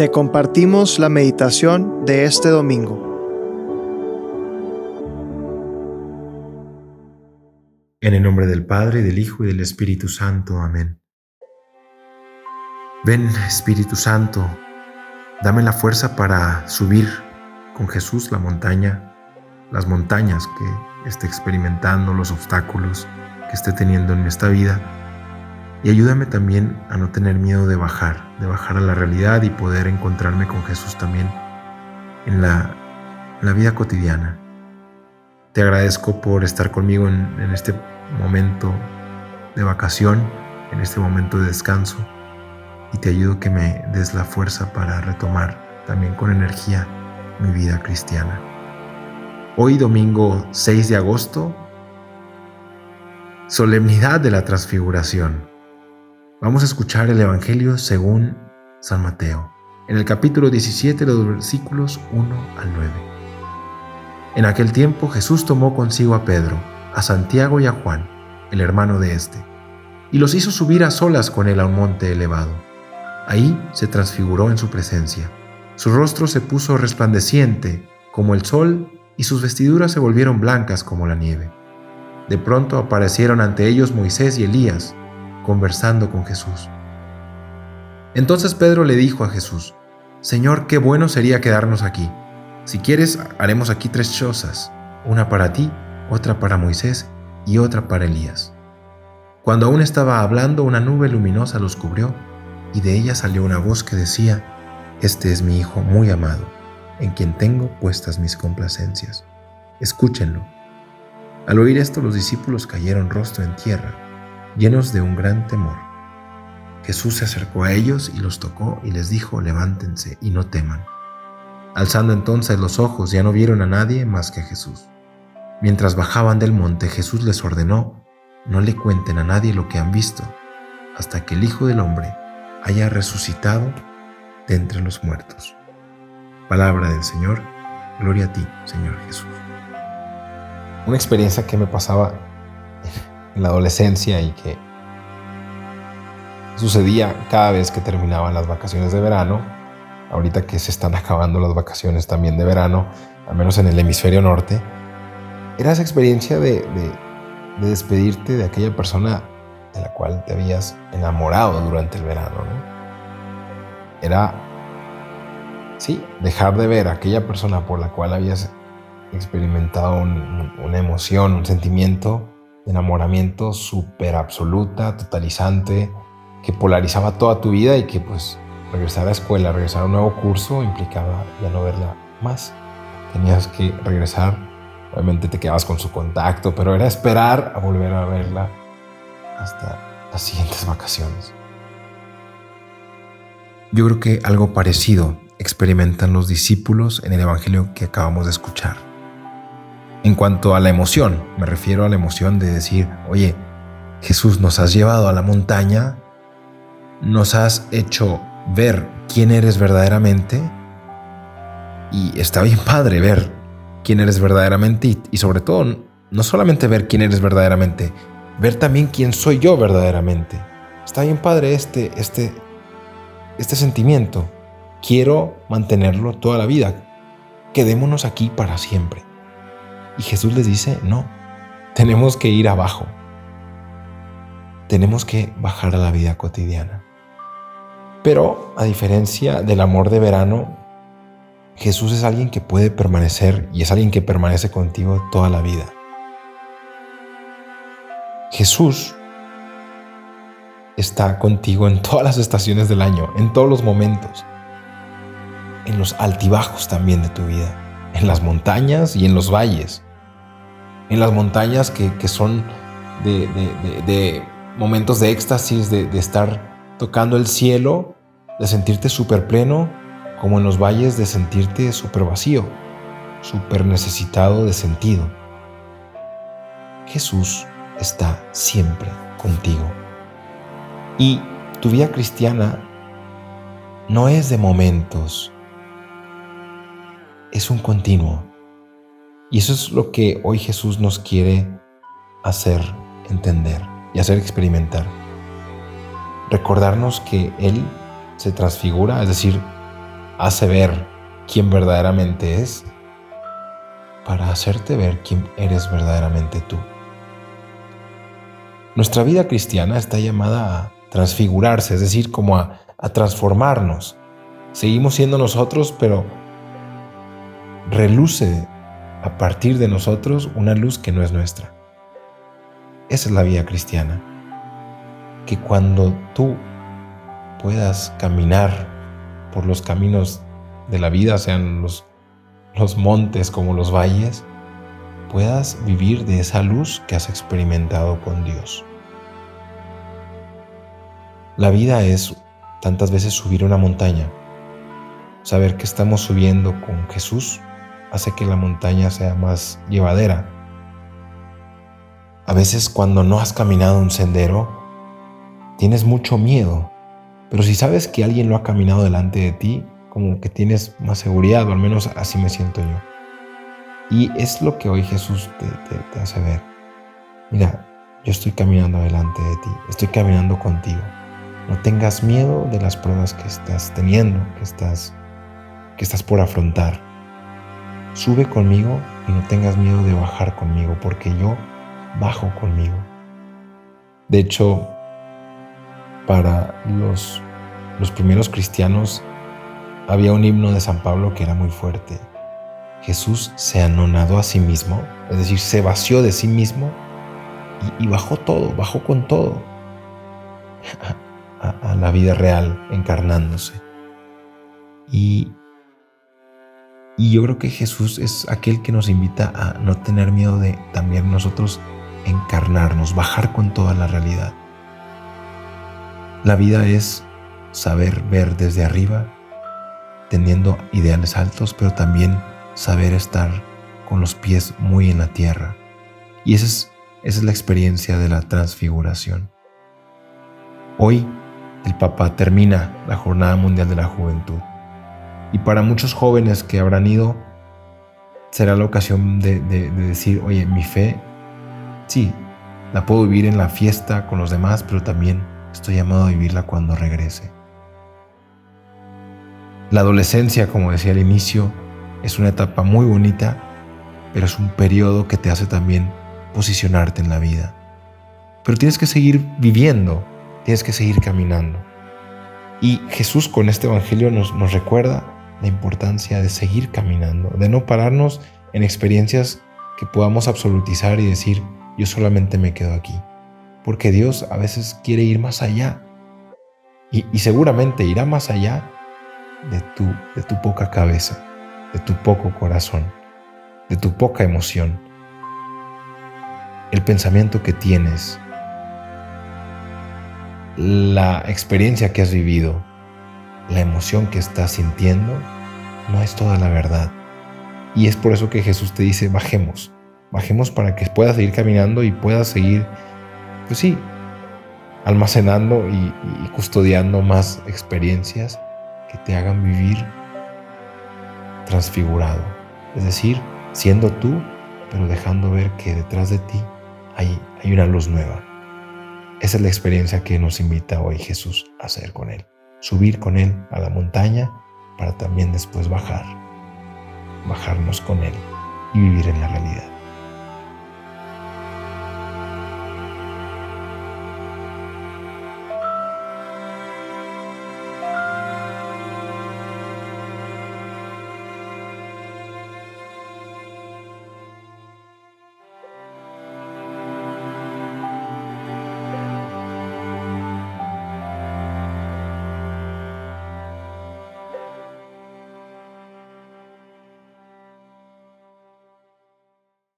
Te compartimos la meditación de este domingo. En el nombre del Padre, del Hijo y del Espíritu Santo. Amén. Ven, Espíritu Santo, dame la fuerza para subir con Jesús la montaña, las montañas que esté experimentando, los obstáculos que esté teniendo en esta vida y ayúdame también a no tener miedo de bajar, de bajar a la realidad y poder encontrarme con Jesús también en la, vida cotidiana. Te agradezco por estar conmigo en, en este momento de vacación, en este momento de descanso y te ayudo que me des la fuerza para retomar también con energía mi vida cristiana. Hoy domingo 6 de agosto, solemnidad de la transfiguración. Vamos a escuchar el Evangelio según San Mateo, en el capítulo 17, los versículos 1 al 9. En aquel tiempo Jesús tomó consigo a Pedro, a Santiago y a Juan, el hermano de éste, y los hizo subir a solas con él a un monte elevado. Ahí se transfiguró en su presencia. Su rostro se puso resplandeciente como el sol y sus vestiduras se volvieron blancas como la nieve. De pronto aparecieron ante ellos Moisés y Elías, conversando con Jesús. Entonces Pedro le dijo a Jesús, Señor, qué bueno sería quedarnos aquí. Si quieres, haremos aquí tres chozas, una para ti, otra para Moisés y otra para Elías. Cuando aún estaba hablando, una nube luminosa los cubrió, y de ella salió una voz que decía, Este es mi Hijo muy amado, en quien tengo puestas mis complacencias. Escúchenlo. Al oír esto, los discípulos cayeron rostro en tierra llenos de un gran temor. Jesús se acercó a ellos y los tocó y les dijo, levántense y no teman. Alzando entonces los ojos ya no vieron a nadie más que a Jesús. Mientras bajaban del monte Jesús les ordenó, no le cuenten a nadie lo que han visto, hasta que el Hijo del Hombre haya resucitado de entre los muertos. Palabra del Señor, gloria a ti, Señor Jesús. Una experiencia que me pasaba en la adolescencia y que sucedía cada vez que terminaban las vacaciones de verano, ahorita que se están acabando las vacaciones también de verano, al menos en el hemisferio norte, era esa experiencia de, despedirte de aquella persona de la cual te habías enamorado durante el verano. Era, sí, dejar de ver a aquella persona por la cual habías experimentado una emoción, un sentimiento enamoramiento súper absoluta, totalizante, que polarizaba toda tu vida y que pues regresar a escuela, regresar a un nuevo curso implicaba ya no verla más. Tenías que regresar, obviamente te quedabas con su contacto, pero era esperar a volver a verla hasta las siguientes vacaciones. Yo creo que algo parecido experimentan los discípulos en el Evangelio que acabamos de escuchar. En cuanto a la emoción, me refiero a la emoción de decir, oye, Jesús, nos has llevado a la montaña, nos has hecho ver quién eres verdaderamente y está bien padre ver quién eres verdaderamente y, sobre todo no solamente ver quién eres verdaderamente, ver también quién soy yo verdaderamente. Está bien padre este, este, este sentimiento. Quiero mantenerlo toda la vida. Quedémonos aquí para siempre. Y Jesús les dice, no, tenemos que ir abajo. Tenemos que bajar a la vida cotidiana. Pero a diferencia del amor de verano, Jesús es alguien que puede permanecer y es alguien que permanece contigo toda la vida. Jesús está contigo en todas las estaciones del año, en todos los momentos, en los altibajos también de tu vida en las montañas y en los valles. En las montañas que, son de, momentos de éxtasis, de, estar tocando el cielo, de sentirte súper pleno, como en los valles de sentirte súper vacío, súper necesitado de sentido. Jesús está siempre contigo. Y tu vida cristiana no es de momentos, es un continuo. Y eso es lo que hoy Jesús nos quiere hacer entender y hacer experimentar. Recordarnos que Él se transfigura, es decir, hace ver quién verdaderamente es para hacerte ver quién eres verdaderamente tú. Nuestra vida cristiana está llamada a transfigurarse, es decir, como a, transformarnos. Seguimos siendo nosotros, pero reluce a partir de nosotros una luz que no es nuestra. Esa es la vida cristiana. Que cuando tú puedas caminar por los caminos de la vida, sean los, los montes como los valles, puedas vivir de esa luz que has experimentado con Dios. La vida es tantas veces subir una montaña. Saber que estamos subiendo con Jesús hace que la montaña sea más llevadera. A veces cuando no has caminado un sendero, tienes mucho miedo, pero si sabes que alguien lo ha caminado delante de ti, como que tienes más seguridad, o al menos así me siento yo. Y es lo que hoy Jesús te, hace ver. Mira, yo estoy caminando delante de ti, estoy caminando contigo. No tengas miedo de las pruebas que estás teniendo, que estás, que estás por afrontar. Sube conmigo y no tengas miedo de bajar conmigo, porque yo bajo conmigo. De hecho, para los, los primeros cristianos había un himno de San Pablo que era muy fuerte. Jesús se anonadó a sí mismo, es decir, se vació de sí mismo y, bajó todo, bajó con todo a, a la vida real, encarnándose. Y, y yo creo que Jesús es aquel que nos invita a no tener miedo de también nosotros encarnarnos, bajar con toda la realidad. La vida es saber ver desde arriba teniendo ideales altos, pero también saber estar con los pies muy en la tierra. Y esa es, esa es la experiencia de la transfiguración. Hoy el Papa termina la Jornada Mundial de la Juventud. Y para muchos jóvenes que habrán ido, será la ocasión de, de decir, oye, mi fe, sí, la puedo vivir en la fiesta con los demás, pero también estoy llamado a vivirla cuando regrese. La adolescencia, como decía al inicio, es una etapa muy bonita, pero es un periodo que te hace también posicionarte en la vida. Pero tienes que seguir viviendo, tienes que seguir caminando. Y Jesús con este Evangelio nos, nos recuerda la importancia de seguir caminando, de no pararnos en experiencias que podamos absolutizar y decir, yo solamente me quedo aquí. Porque Dios a veces quiere ir más allá. Y, seguramente irá más allá de tu, de tu poca cabeza, de tu poco corazón, de tu poca emoción. El pensamiento que tienes, la experiencia que has vivido, la emoción que estás sintiendo, no es toda la verdad. Y es por eso que Jesús te dice, bajemos, bajemos para que puedas seguir caminando y puedas seguir, pues sí, almacenando y, custodiando más experiencias que te hagan vivir transfigurado, es decir, siendo tú, pero dejando ver que detrás de ti hay, hay una luz nueva. Esa es la experiencia que nos invita hoy Jesús a hacer con Él. Subir con Él a la montaña para también después bajar, bajarnos con Él y vivir en la realidad.